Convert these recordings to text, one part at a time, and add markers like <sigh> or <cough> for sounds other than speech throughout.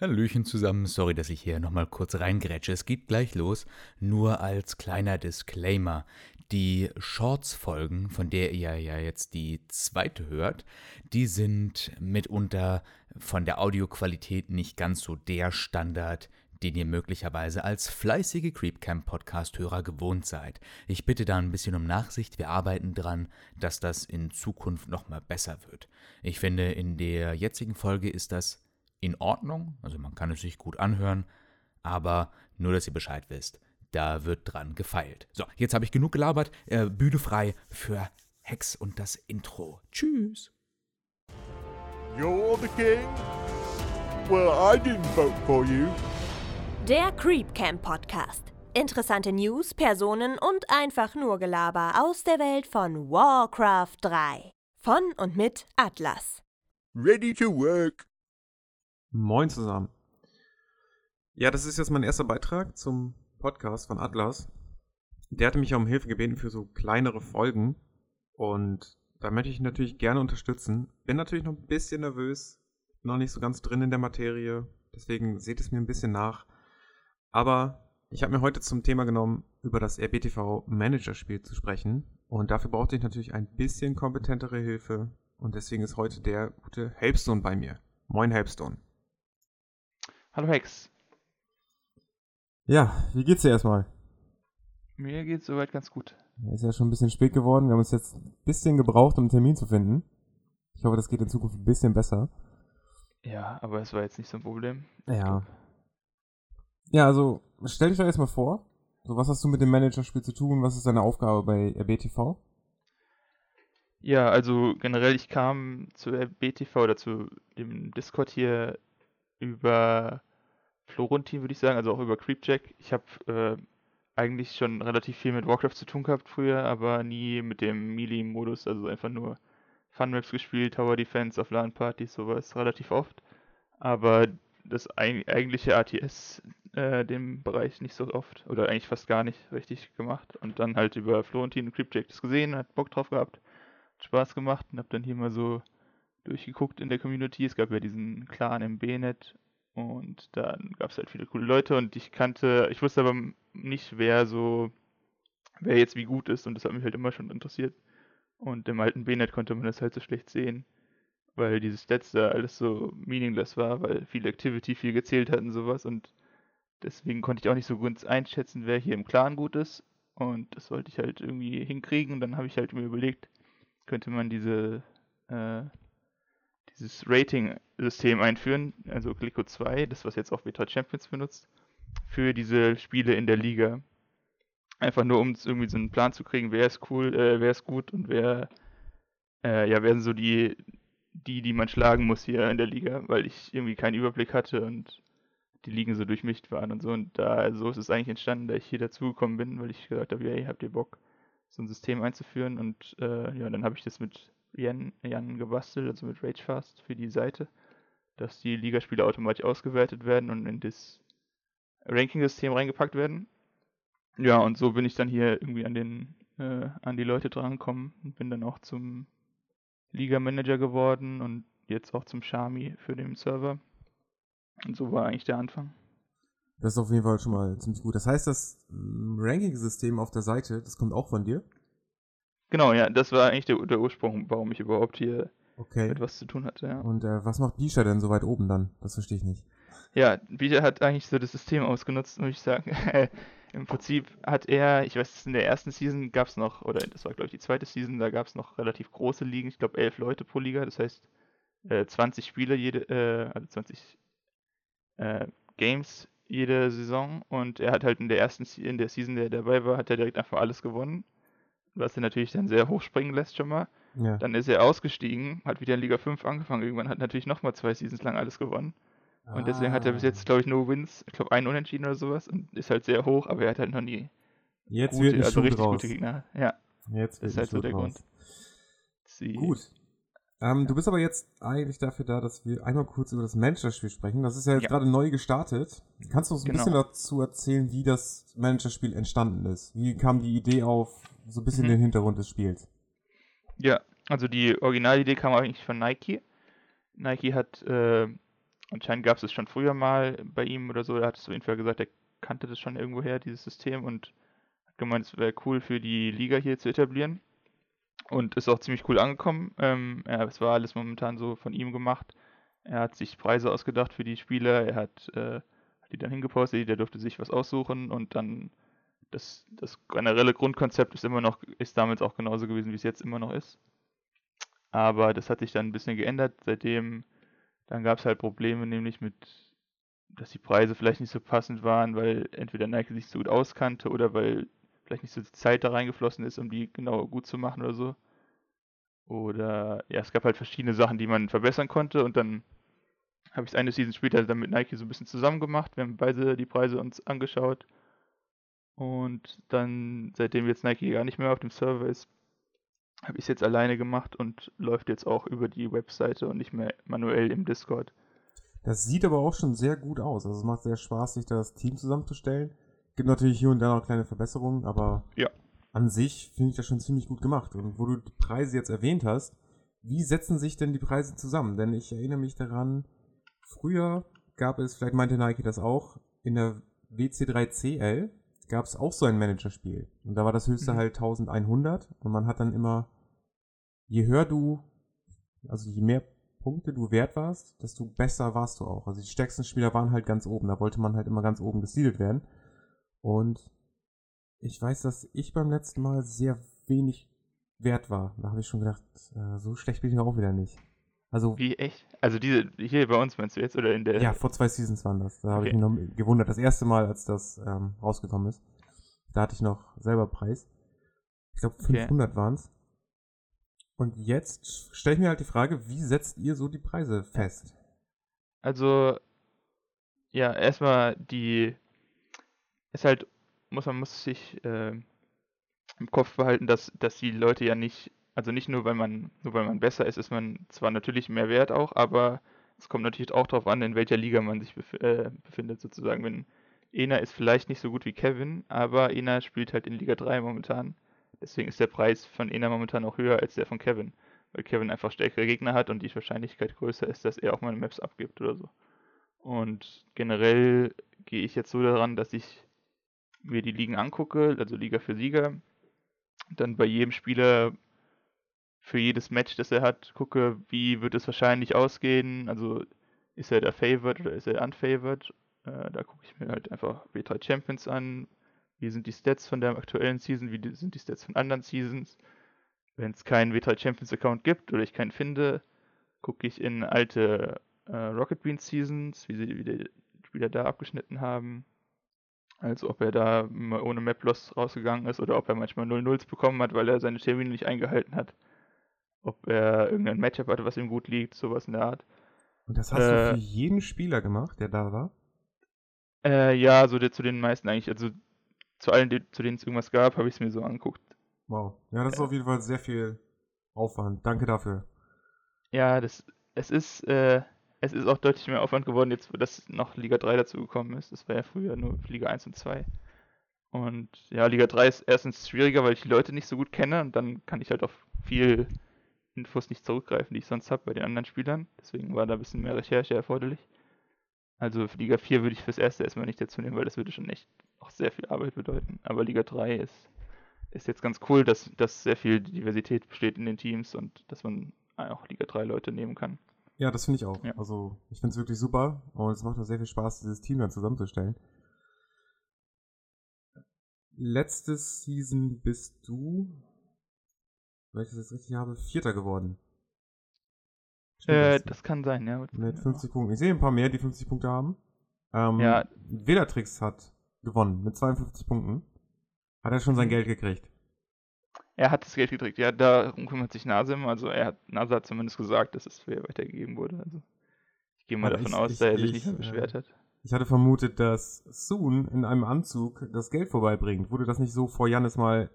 Hallöchen zusammen, sorry, dass ich hier nochmal kurz reingrätsche. Es geht gleich los. Nur als kleiner Disclaimer. Die Shorts-Folgen, von der ihr ja jetzt die zweite hört, die sind mitunter von der Audioqualität nicht ganz so der Standard, den ihr möglicherweise als fleißige Creepcamp-Podcast-Hörer gewohnt seid. Ich bitte da ein bisschen um Nachsicht. Wir arbeiten dran, dass das in Zukunft nochmal besser wird. Ich finde, in der jetzigen Folge ist das in Ordnung, also man kann es sich gut anhören, aber nur, dass ihr Bescheid wisst, da wird dran gefeilt. So, jetzt habe ich genug gelabert, äh, Bühne frei für Hex und das Intro. Tschüss. You're the king? Well, I didn't vote for you. Der Creepcamp Podcast. Interessante News, Personen und einfach nur Gelaber aus der Welt von Warcraft 3. Von und mit Atlas. Ready to work. Moin zusammen. Ja, das ist jetzt mein erster Beitrag zum Podcast von Atlas. Der hatte mich ja um Hilfe gebeten für so kleinere Folgen. Und da möchte ich natürlich gerne unterstützen. Bin natürlich noch ein bisschen nervös, noch nicht so ganz drin in der Materie. Deswegen seht es mir ein bisschen nach. Aber ich habe mir heute zum Thema genommen, über das RBTV Manager-Spiel zu sprechen. Und dafür brauchte ich natürlich ein bisschen kompetentere Hilfe. Und deswegen ist heute der gute Helpstone bei mir. Moin Helpstone. Hallo Hex. Ja, wie geht's dir erstmal? Mir geht's soweit ganz gut. Ist ja schon ein bisschen spät geworden. Wir haben uns jetzt ein bisschen gebraucht, um einen Termin zu finden. Ich hoffe, das geht in Zukunft ein bisschen besser. Ja, aber es war jetzt nicht so ein Problem. Ja. Ja, also stell dich doch erstmal vor. So, was hast du mit dem Managerspiel zu tun? Was ist deine Aufgabe bei RBTV? Ja, also generell, ich kam zu BTV oder zu dem Discord hier über Florentin, würde ich sagen, also auch über Creepjack. Ich habe äh, eigentlich schon relativ viel mit Warcraft zu tun gehabt früher, aber nie mit dem Melee-Modus, also einfach nur Fun-Maps gespielt, Tower Defense auf LAN-Partys, sowas relativ oft. Aber das eigentliche ATS, äh, dem Bereich nicht so oft oder eigentlich fast gar nicht richtig gemacht. Und dann halt über Florentin und Creepjack das gesehen, hat Bock drauf gehabt, hat Spaß gemacht und habe dann hier mal so durchgeguckt in der Community. Es gab ja diesen Clan im B-Net und dann gab es halt viele coole Leute und ich kannte, ich wusste aber nicht, wer so, wer jetzt wie gut ist und das hat mich halt immer schon interessiert. Und im alten B-Net konnte man das halt so schlecht sehen, weil diese Stats da alles so meaningless war, weil viel Activity viel gezählt hat und sowas und deswegen konnte ich auch nicht so gut einschätzen, wer hier im Clan gut ist und das wollte ich halt irgendwie hinkriegen und dann habe ich halt mir überlegt, könnte man diese äh, dieses Rating-System einführen, also Glico 2, das was jetzt auch Vita Champions benutzt, für diese Spiele in der Liga. Einfach nur, um irgendwie so einen Plan zu kriegen, wer ist cool, äh, wer ist gut und wer, äh, ja, wer sind so die, die, die man schlagen muss hier in der Liga, weil ich irgendwie keinen Überblick hatte und die Ligen so durchmischt waren und so. Und da, so ist es eigentlich entstanden, da ich hier dazugekommen bin, weil ich gesagt habe, hey, habt ihr Bock, so ein System einzuführen? Und äh, ja, dann habe ich das mit Jan, Jan gebastelt, also mit Ragefast für die Seite, dass die Ligaspiele automatisch ausgewertet werden und in das Ranking-System reingepackt werden. Ja, und so bin ich dann hier irgendwie an den äh, an die Leute drangekommen und bin dann auch zum Liga-Manager geworden und jetzt auch zum Shami für den Server. Und so war eigentlich der Anfang. Das ist auf jeden Fall schon mal ziemlich gut. Das heißt, das mm, Ranking-System auf der Seite, das kommt auch von dir? Genau, ja, das war eigentlich der, der Ursprung, warum ich überhaupt hier okay. etwas zu tun hatte. Ja. Und äh, was macht Bisha denn so weit oben dann? Das verstehe ich nicht. Ja, Bisha hat eigentlich so das System ausgenutzt, muss ich sagen. <laughs> Im Prinzip hat er, ich weiß, in der ersten Season gab es noch, oder das war glaube ich die zweite Season, da gab es noch relativ große Ligen, ich glaube elf Leute pro Liga, das heißt äh, 20 Spiele jede, äh, also 20 äh, Games jede Saison und er hat halt in der ersten in der Season, der dabei war, hat er direkt einfach alles gewonnen was er natürlich dann sehr hoch springen lässt schon mal. Ja. Dann ist er ausgestiegen, hat wieder in Liga 5 angefangen, irgendwann hat natürlich nochmal zwei Seasons lang alles gewonnen. Ah. Und deswegen hat er bis jetzt, glaube ich, no Wins, ich glaube, ein Unentschieden oder sowas und ist halt sehr hoch, aber er hat halt noch nie Jetzt gute, wird also richtig raus. gute Gegner. Ja. Jetzt das ist halt so der raus. Grund. Sie Gut. Ähm, ja. Du bist aber jetzt eigentlich dafür da, dass wir einmal kurz über das Managerspiel sprechen. Das ist ja jetzt ja. gerade neu gestartet. Kannst du uns ein genau. bisschen dazu erzählen, wie das Managerspiel entstanden ist? Wie kam die Idee auf? so ein bisschen mhm. den Hintergrund des Spiels. Ja, also die Originalidee kam eigentlich von Nike. Nike hat äh, anscheinend gab es es schon früher mal bei ihm oder so. Da hat es auf jeden Fall gesagt, er kannte das schon irgendwoher, dieses System, und hat gemeint, es wäre cool für die Liga hier zu etablieren. Und ist auch ziemlich cool angekommen. Ähm, ja, es war alles momentan so von ihm gemacht. Er hat sich Preise ausgedacht für die Spieler, er hat, äh, die dann hingepostet, jeder durfte sich was aussuchen und dann das, das generelle Grundkonzept ist immer noch, ist damals auch genauso gewesen, wie es jetzt immer noch ist. Aber das hat sich dann ein bisschen geändert. Seitdem, dann gab es halt Probleme, nämlich mit, dass die Preise vielleicht nicht so passend waren, weil entweder Nike sich so gut auskannte oder weil vielleicht nicht so viel Zeit da reingeflossen ist, um die genau gut zu machen oder so. Oder ja, es gab halt verschiedene Sachen, die man verbessern konnte und dann habe ich es eine Season später dann mit Nike so ein bisschen zusammen gemacht. Wir haben beide die Preise uns angeschaut. Und dann, seitdem jetzt Nike gar nicht mehr auf dem Server ist, habe ich es jetzt alleine gemacht und läuft jetzt auch über die Webseite und nicht mehr manuell im Discord. Das sieht aber auch schon sehr gut aus. Also es macht sehr Spaß, sich da das Team zusammenzustellen. Gibt natürlich hier und da noch kleine Verbesserungen, aber Ja. an sich finde ich das schon ziemlich gut gemacht. Und wo du die Preise jetzt erwähnt hast, wie setzen sich denn die Preise zusammen? Denn ich erinnere mich daran, früher gab es, vielleicht meinte Nike das auch, in der WC3CL gab es auch so ein Managerspiel. Und da war das höchste Mhm. halt 1100 und man hat dann immer, je höher du, also je mehr Punkte du wert warst, desto besser warst du auch. Also die stärksten Spieler waren halt ganz oben. Da wollte man halt immer ganz oben gesiedelt werden. Und ich weiß, dass ich beim letzten Mal sehr wenig wert war. Da habe ich schon gedacht, äh, so schlecht bin ich auch wieder nicht. Also Wie echt? Also diese, hier bei uns meinst du jetzt oder in der. ja, vor zwei Seasons waren das. Da habe ich Okay. mich noch gewundert. Das erste Mal, als das ähm, rausgekommen ist. Da hatte ich noch selber Preis. Ich glaube, Okay. 500 waren's. Und jetzt stelle ich mir halt die Frage, wie setzt ihr so die Preise fest? Also, ja, erstmal die, ist halt, muss man muss sich äh, im Kopf behalten, dass, dass die Leute ja nicht, also nicht nur, weil man, nur weil man besser ist, ist man zwar natürlich mehr wert auch, aber es kommt natürlich auch darauf an, in welcher Liga man sich bef äh, befindet, sozusagen. Wenn Ena ist vielleicht nicht so gut wie Kevin, aber Ena spielt halt in Liga 3 momentan. Deswegen ist der Preis von Ena momentan auch höher als der von Kevin. Weil Kevin einfach stärkere Gegner hat und die Wahrscheinlichkeit größer ist, dass er auch mal Maps abgibt oder so. Und generell gehe ich jetzt so daran, dass ich mir die Ligen angucke, also Liga für Sieger, dann bei jedem Spieler für jedes Match, das er hat, gucke, wie wird es wahrscheinlich ausgehen. Also ist er der Favored oder ist er unfavored? Äh, da gucke ich mir halt einfach W3 Champions an. Wie sind die Stats von der aktuellen Season? Wie sind die Stats von anderen Seasons? Wenn es keinen W3 Champions Account gibt oder ich keinen finde, gucke ich in alte äh, Rocket Beans Seasons, wie, sie, wie die Spieler da abgeschnitten haben. Also ob er da ohne Map Loss rausgegangen ist oder ob er manchmal 0-0s bekommen hat, weil er seine Termine nicht eingehalten hat. Ob er irgendein Matchup hatte, was ihm gut liegt, sowas in der Art. Und das hast Äh, du für jeden Spieler gemacht, der da war? Äh, ja, so der, zu den meisten eigentlich. Also zu allen, die, zu denen es irgendwas gab, habe ich es mir so angeguckt. Wow. Ja, das ist Ja. auf jeden Fall sehr viel Aufwand. Danke dafür. Ja, das, es ist, äh, es ist auch deutlich mehr Aufwand geworden, jetzt, wo das noch Liga 3 dazu gekommen ist. Das war ja früher nur Liga 1 und 2. Und ja, Liga 3 ist erstens schwieriger, weil ich die Leute nicht so gut kenne und dann kann ich halt auf viel Infos nicht zurückgreifen, die ich sonst habe bei den anderen Spielern. Deswegen war da ein bisschen mehr Recherche erforderlich. Also für Liga 4 würde ich fürs erste erstmal nicht dazu nehmen, weil das würde schon echt auch sehr viel Arbeit bedeuten. Aber Liga 3 ist, ist jetzt ganz cool, dass, dass sehr viel Diversität besteht in den Teams und dass man auch Liga 3 Leute nehmen kann. Ja, das finde ich auch. Ja. Also, ich finde es wirklich super und es macht auch sehr viel Spaß, dieses Team dann zusammenzustellen. Letzte Season bist du, wenn ich das jetzt richtig habe, Vierter geworden. Äh, das? das kann sein, ja. Mit 50 Punkten. Ich sehe ein paar mehr, die 50 Punkte haben. Ähm, Ja. Velatrix hat gewonnen mit 52 Punkten. Hat er schon sein Mhm. Geld gekriegt. Er hat das Geld gekriegt, ja, darum kümmert sich Nasim. Also er hat, Nasa hat zumindest gesagt, dass es fair weitergegeben wurde. Also ich gehe mal Aber davon ich- aus, dass er sich ich, nicht mehr beschwert hat. Ich hatte vermutet, dass Soon in einem Anzug das Geld vorbeibringt. Wurde das nicht so vor Jannis mal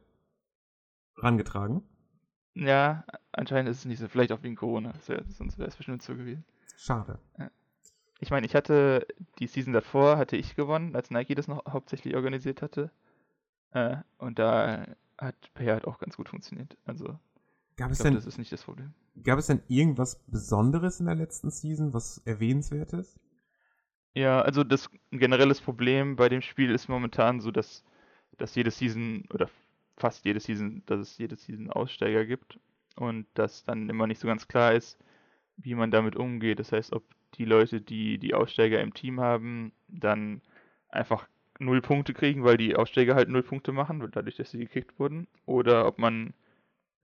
rangetragen? Ja, anscheinend ist es nicht so. Vielleicht auch wegen Corona. Wär, sonst wäre es bestimmt so gewesen. Schade. Ich meine, ich hatte die Season davor, hatte ich gewonnen, als Nike das noch hauptsächlich organisiert hatte. Äh, und da hat Pay halt auch ganz gut funktioniert. Also Gab es, glaube, denn, das ist nicht das Problem. gab es denn irgendwas Besonderes in der letzten Season, was erwähnenswertes? Ja, also das ein generelles Problem bei dem Spiel ist momentan so, dass, dass jede Season oder fast jede Season, dass es jede Season Aussteiger gibt und dass dann immer nicht so ganz klar ist, wie man damit umgeht. Das heißt, ob die Leute, die die Aussteiger im Team haben, dann einfach null Punkte kriegen, weil die Aussteiger halt null Punkte machen, dadurch, dass sie gekickt wurden, oder ob man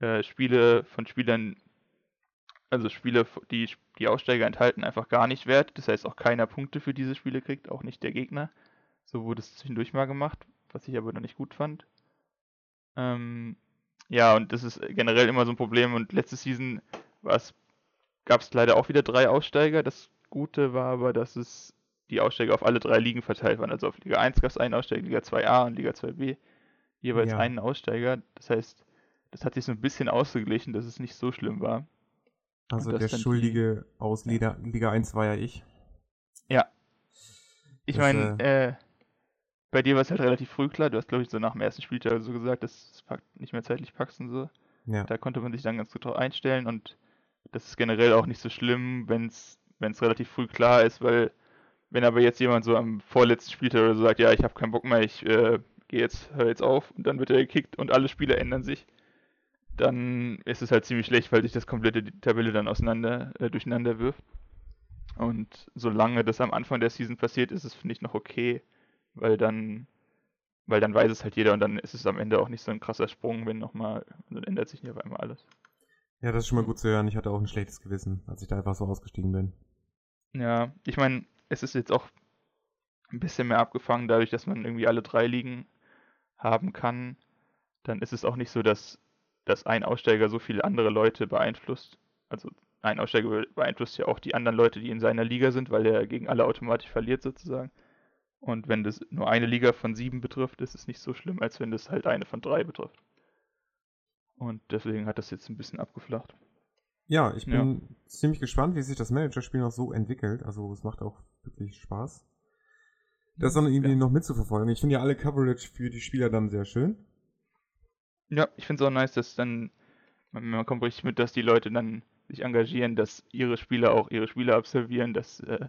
äh, Spiele von Spielern also Spiele, die die Aussteiger enthalten, einfach gar nicht wert. Das heißt, auch keiner Punkte für diese Spiele kriegt, auch nicht der Gegner. So wurde es zwischendurch mal gemacht, was ich aber noch nicht gut fand. Ähm, ja, und das ist generell immer so ein Problem. Und letzte Season gab es leider auch wieder drei Aussteiger. Das Gute war aber, dass es die Aussteiger auf alle drei Ligen verteilt waren. Also auf Liga 1 gab es einen Aussteiger, Liga 2a und Liga 2b jeweils ja. einen Aussteiger. Das heißt, das hat sich so ein bisschen ausgeglichen, dass es nicht so schlimm war. Also der Schuldige die... aus Liga, Liga 1 war ja ich. Ja. Ich meine, äh, äh, bei dir war es halt relativ früh klar. Du hast, glaube ich, so nach dem ersten Spieltag so gesagt, dass es nicht mehr zeitlich packst und so. Ja. Da konnte man sich dann ganz gut drauf einstellen und das ist generell auch nicht so schlimm, wenn es relativ früh klar ist, weil wenn aber jetzt jemand so am vorletzten Spieltag oder so sagt, ja, ich habe keinen Bock mehr, ich äh, gehe jetzt, hör jetzt auf und dann wird er gekickt und alle Spiele ändern sich, dann ist es halt ziemlich schlecht, weil sich das komplette Tabelle dann auseinander, äh, durcheinander wirft. Und solange das am Anfang der Season passiert, ist es, finde ich, noch okay, weil dann, weil dann weiß es halt jeder und dann ist es am Ende auch nicht so ein krasser Sprung, wenn nochmal, dann ändert sich nicht auf einmal alles. Ja, das ist schon mal gut zu hören. Ich hatte auch ein schlechtes Gewissen, als ich da einfach so ausgestiegen bin. Ja, ich meine, es ist jetzt auch ein bisschen mehr abgefangen, dadurch, dass man irgendwie alle drei Ligen haben kann. Dann ist es auch nicht so, dass dass ein Aussteiger so viele andere Leute beeinflusst. Also ein Aussteiger beeinflusst ja auch die anderen Leute, die in seiner Liga sind, weil er gegen alle automatisch verliert sozusagen. Und wenn das nur eine Liga von sieben betrifft, ist es nicht so schlimm, als wenn das halt eine von drei betrifft. Und deswegen hat das jetzt ein bisschen abgeflacht. Ja, ich bin ja. ziemlich gespannt, wie sich das Managerspiel noch so entwickelt. Also es macht auch wirklich Spaß. Das dann irgendwie ja. noch mitzuverfolgen. Ich finde ja alle Coverage für die Spieler dann sehr schön. Ja, ich finde es auch nice, dass dann, man, kommt richtig mit, dass die Leute dann sich engagieren, dass ihre Spieler auch ihre Spiele absolvieren, dass, äh,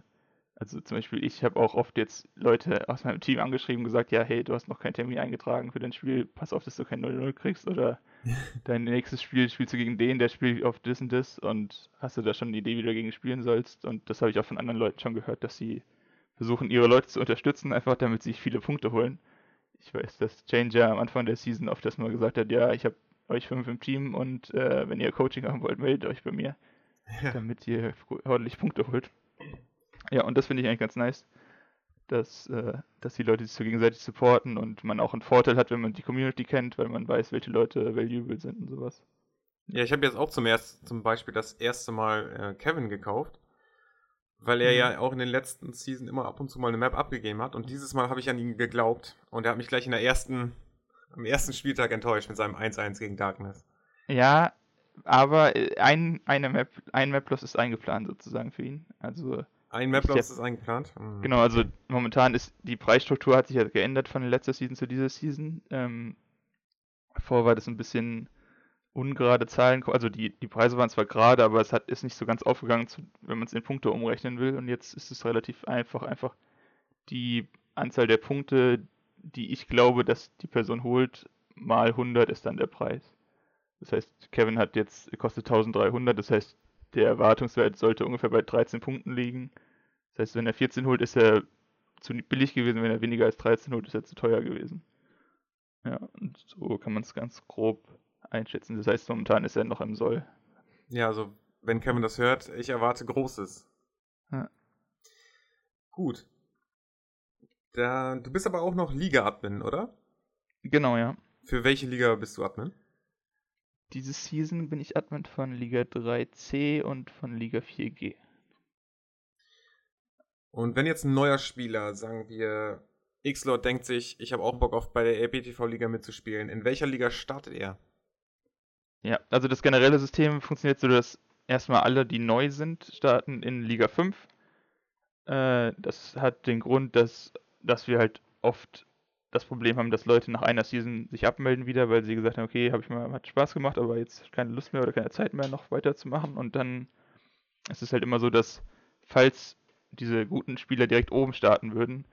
also zum Beispiel ich habe auch oft jetzt Leute aus meinem Team angeschrieben, gesagt, ja, hey, du hast noch keinen Termin eingetragen für dein Spiel, pass auf, dass du kein 0-0 kriegst oder <laughs> dein nächstes Spiel spielst du gegen den, der spielt auf das und das und hast du da schon eine Idee, wie du dagegen spielen sollst und das habe ich auch von anderen Leuten schon gehört, dass sie versuchen, ihre Leute zu unterstützen, einfach damit sie viele Punkte holen ich weiß, dass Changer am Anfang der Season oft das mal gesagt hat, ja, ich habe euch fünf im Team und äh, wenn ihr Coaching haben wollt, meldet euch bei mir, ja. damit ihr ordentlich Punkte holt. Ja, und das finde ich eigentlich ganz nice, dass, äh, dass die Leute sich so gegenseitig supporten und man auch einen Vorteil hat, wenn man die Community kennt, weil man weiß, welche Leute valuable sind und sowas. Ja, ich habe jetzt auch zum, erst, zum Beispiel das erste Mal äh, Kevin gekauft weil er mhm. ja auch in den letzten Season immer ab und zu mal eine Map abgegeben hat. Und dieses Mal habe ich an ihn geglaubt. Und er hat mich gleich in der ersten, am ersten Spieltag enttäuscht mit seinem 1-1 gegen Darkness. Ja, aber äh, ein, eine Map, ein Map-Loss ist eingeplant sozusagen für ihn. Also ein Map-Loss ist eingeplant? Mhm. Genau, also momentan ist die Preisstruktur hat sich ja geändert von letzter Season zu dieser Season. Ähm, vorher war das ein bisschen ungerade Zahlen, also die, die Preise waren zwar gerade, aber es hat, ist nicht so ganz aufgegangen, zu, wenn man es in Punkte umrechnen will. Und jetzt ist es relativ einfach, einfach die Anzahl der Punkte, die ich glaube, dass die Person holt, mal 100 ist dann der Preis. Das heißt, Kevin hat jetzt, kostet 1300, das heißt, der Erwartungswert sollte ungefähr bei 13 Punkten liegen. Das heißt, wenn er 14 holt, ist er zu billig gewesen, wenn er weniger als 13 holt, ist er zu teuer gewesen. Ja, und so kann man es ganz grob einschätzen. Das heißt, momentan ist er noch im Soll. Ja, also wenn Kevin das hört, ich erwarte Großes. Ja. Gut. Da, du bist aber auch noch Liga-Admin, oder? Genau, ja. Für welche Liga bist du Admin? Diese Season bin ich Admin von Liga 3C und von Liga 4G. Und wenn jetzt ein neuer Spieler, sagen wir, X-Lord denkt sich, ich habe auch Bock auf bei der LPTV-Liga mitzuspielen, in welcher Liga startet er? Ja, also das generelle System funktioniert so, dass erstmal alle, die neu sind, starten in Liga 5. Äh, das hat den Grund, dass, dass wir halt oft das Problem haben, dass Leute nach einer Season sich abmelden wieder, weil sie gesagt haben, okay, habe ich mal, hat Spaß gemacht, aber jetzt keine Lust mehr oder keine Zeit mehr, noch weiterzumachen. Und dann ist es halt immer so, dass falls diese guten Spieler direkt oben starten würden,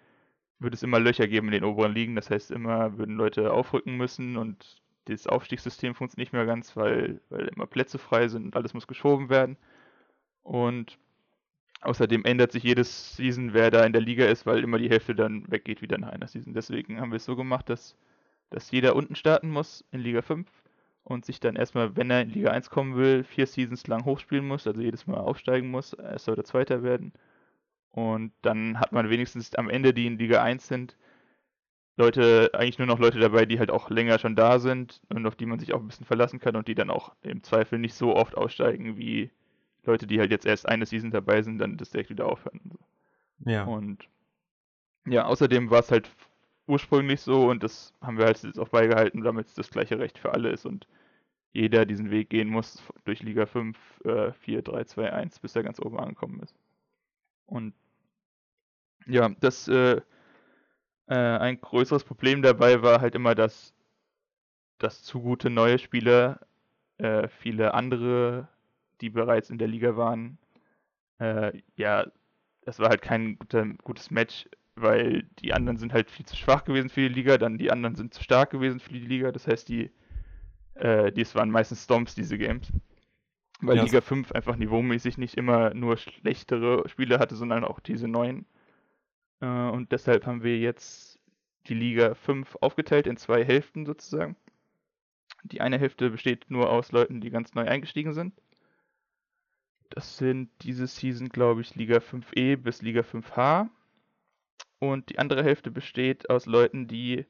würde es immer Löcher geben in den oberen Ligen. Das heißt, immer würden Leute aufrücken müssen und das Aufstiegssystem funktioniert nicht mehr ganz, weil, weil immer Plätze frei sind und alles muss geschoben werden. Und außerdem ändert sich jedes Season, wer da in der Liga ist, weil immer die Hälfte dann weggeht wieder nach einer Season. Deswegen haben wir es so gemacht, dass, dass jeder unten starten muss in Liga 5 und sich dann erstmal, wenn er in Liga 1 kommen will, vier Seasons lang hochspielen muss, also jedes Mal aufsteigen muss, erster oder zweiter werden. Und dann hat man wenigstens am Ende, die in Liga 1 sind, Leute, eigentlich nur noch Leute dabei, die halt auch länger schon da sind und auf die man sich auch ein bisschen verlassen kann und die dann auch im Zweifel nicht so oft aussteigen wie Leute, die halt jetzt erst eine Season dabei sind, dann das direkt wieder aufhören. Ja. Und ja, außerdem war es halt ursprünglich so und das haben wir halt jetzt auch beigehalten, damit es das gleiche Recht für alle ist und jeder diesen Weg gehen muss durch Liga 5, äh, 4, 3, 2, 1, bis er ganz oben angekommen ist. Und ja, das äh, äh, ein größeres Problem dabei war halt immer, dass, dass zu gute neue Spieler äh, viele andere, die bereits in der Liga waren, äh, ja, das war halt kein guter, gutes Match, weil die anderen sind halt viel zu schwach gewesen für die Liga, dann die anderen sind zu stark gewesen für die Liga. Das heißt, die, äh, dies waren meistens Stomps, diese Games. Weil Ja, Liga 5 einfach niveaumäßig nicht immer nur schlechtere Spiele hatte, sondern auch diese neuen. Äh, und deshalb haben wir jetzt die Liga 5 aufgeteilt in zwei Hälften sozusagen. Die eine Hälfte besteht nur aus Leuten, die ganz neu eingestiegen sind. Das sind diese Season, glaube ich, Liga 5e bis Liga 5h. Und die andere Hälfte besteht aus Leuten, die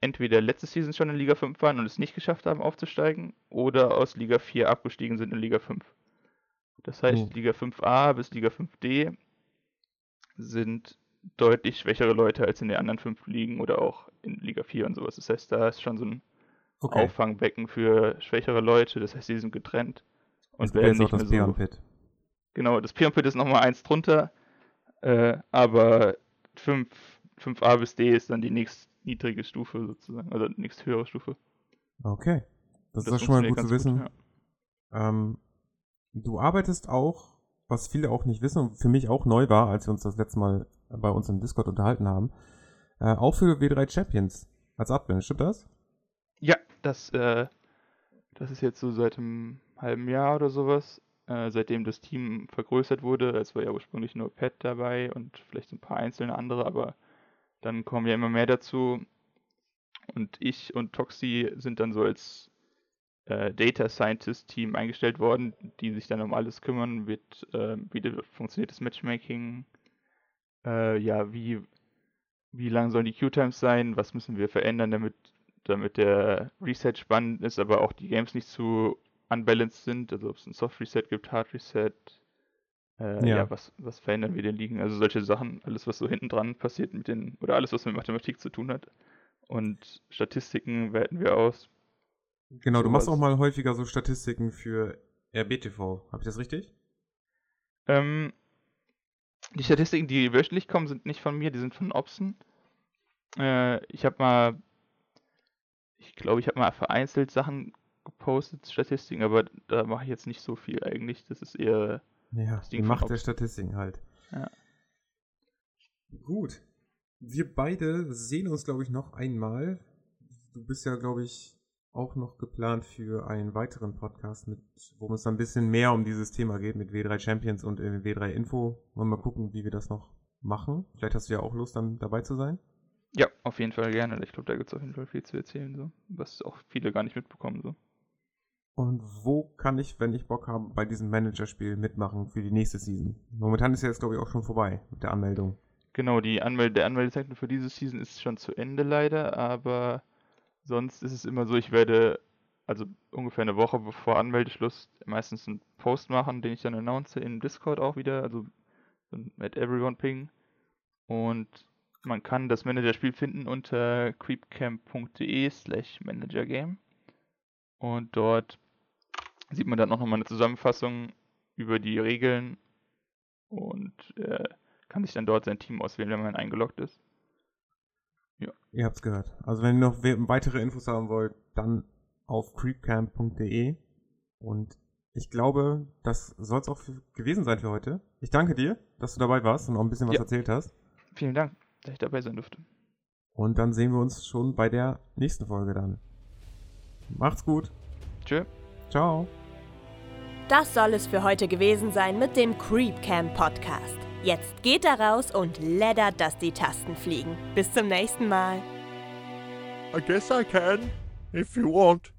entweder letzte Season schon in Liga 5 waren und es nicht geschafft haben aufzusteigen, oder aus Liga 4 abgestiegen sind in Liga 5. Das heißt, Oh. Liga 5a bis Liga 5d sind deutlich schwächere Leute als in den anderen fünf Ligen oder auch in Liga 4 und sowas. Das heißt, da ist schon so ein Okay. Auffangbecken für schwächere Leute. Das heißt, die sind getrennt. Und werden jetzt auch nicht das mehr so. Genau, das Pit ist nochmal eins drunter. Äh, aber 5, 5a bis d ist dann die nächst niedrige Stufe sozusagen. Oder nächst höhere Stufe. Okay. Das, Das ist schon mal gut zu wissen. ja. Ähm, du arbeitest auch, was viele auch nicht wissen und für mich auch neu war, als wir uns das letzte Mal bei uns im Discord unterhalten haben, äh, auch für W3 Champions als Admin, stimmt das? Ja, das, äh, das ist jetzt so seit einem halben Jahr oder sowas. Äh, seitdem das Team vergrößert wurde. Es war ja ursprünglich nur Pat dabei und vielleicht ein paar einzelne andere, aber dann kommen ja immer mehr dazu. Und ich und Toxi sind dann so als äh, Data Scientist Team eingestellt worden, die sich dann um alles kümmern, wird, äh, wie funktioniert das Matchmaking, äh, ja, wie, wie lang sollen die Queue-Times sein, was müssen wir verändern, damit, damit der Reset spannend ist, aber auch die Games nicht zu unbalanced sind, also ob es ein Soft Reset gibt, Hard Reset, äh, Ja. ja, was, was verändern wir den Ligen, also solche Sachen, alles was so hinten dran passiert mit den, oder alles was mit Mathematik zu tun hat. Und Statistiken werten wir aus. Genau, du machst auch mal häufiger so Statistiken für RBTV. Habe ich das richtig? Ähm, die Statistiken, die wöchentlich kommen, sind nicht von mir, die sind von Opsen. Äh, ich habe mal, ich glaube, ich habe mal vereinzelt Sachen gepostet, Statistiken, aber da mache ich jetzt nicht so viel eigentlich. Das ist eher, Ja, Das die Ding von Macht der. Statistiken halt. Ja. Gut. Wir beide sehen uns, glaube ich, noch einmal. Du bist ja, glaube ich, auch noch geplant für einen weiteren Podcast, mit, wo es dann ein bisschen mehr um dieses Thema geht, mit W3 Champions und äh, W3 Info. Wollen wir mal gucken, wie wir das noch machen. Vielleicht hast du ja auch Lust, dann dabei zu sein. ja, auf jeden Fall gerne. Ich glaube, da gibt es auf jeden Fall viel zu erzählen, so, was auch viele gar nicht mitbekommen. So. Und wo kann ich, wenn ich Bock habe, bei diesem Managerspiel mitmachen für die nächste Season? Momentan ist ja jetzt, glaube ich, auch schon vorbei mit der Anmeldung. Genau, die Anmelde der Anmeldezeichen für diese Season ist schon zu Ende leider, aber sonst ist es immer so, ich werde also ungefähr eine Woche bevor Anmeldeschluss meistens einen Post machen, den ich dann announce im Discord auch wieder, also at everyone ping. Und man kann das Managerspiel finden unter creepcamp.de slash managergame. Und dort sieht man dann auch nochmal eine Zusammenfassung über die Regeln und äh, kann sich dann dort sein Team auswählen, wenn man eingeloggt ist. Ihr habt's gehört. Also wenn ihr noch we- weitere Infos haben wollt, dann auf creepcamp.de und ich glaube, das soll es auch gewesen sein für heute. Ich danke dir, dass du dabei warst und auch ein bisschen was Ja. erzählt hast. Vielen Dank, dass ich dabei sein durfte. Und dann sehen wir uns schon bei der nächsten Folge dann. Macht's gut. Tschö. Ciao. Das soll es für heute gewesen sein mit dem Creep Camp Podcast. Jetzt geht da raus und leddert, dass die Tasten fliegen. Bis zum nächsten Mal. I guess I can, if you want.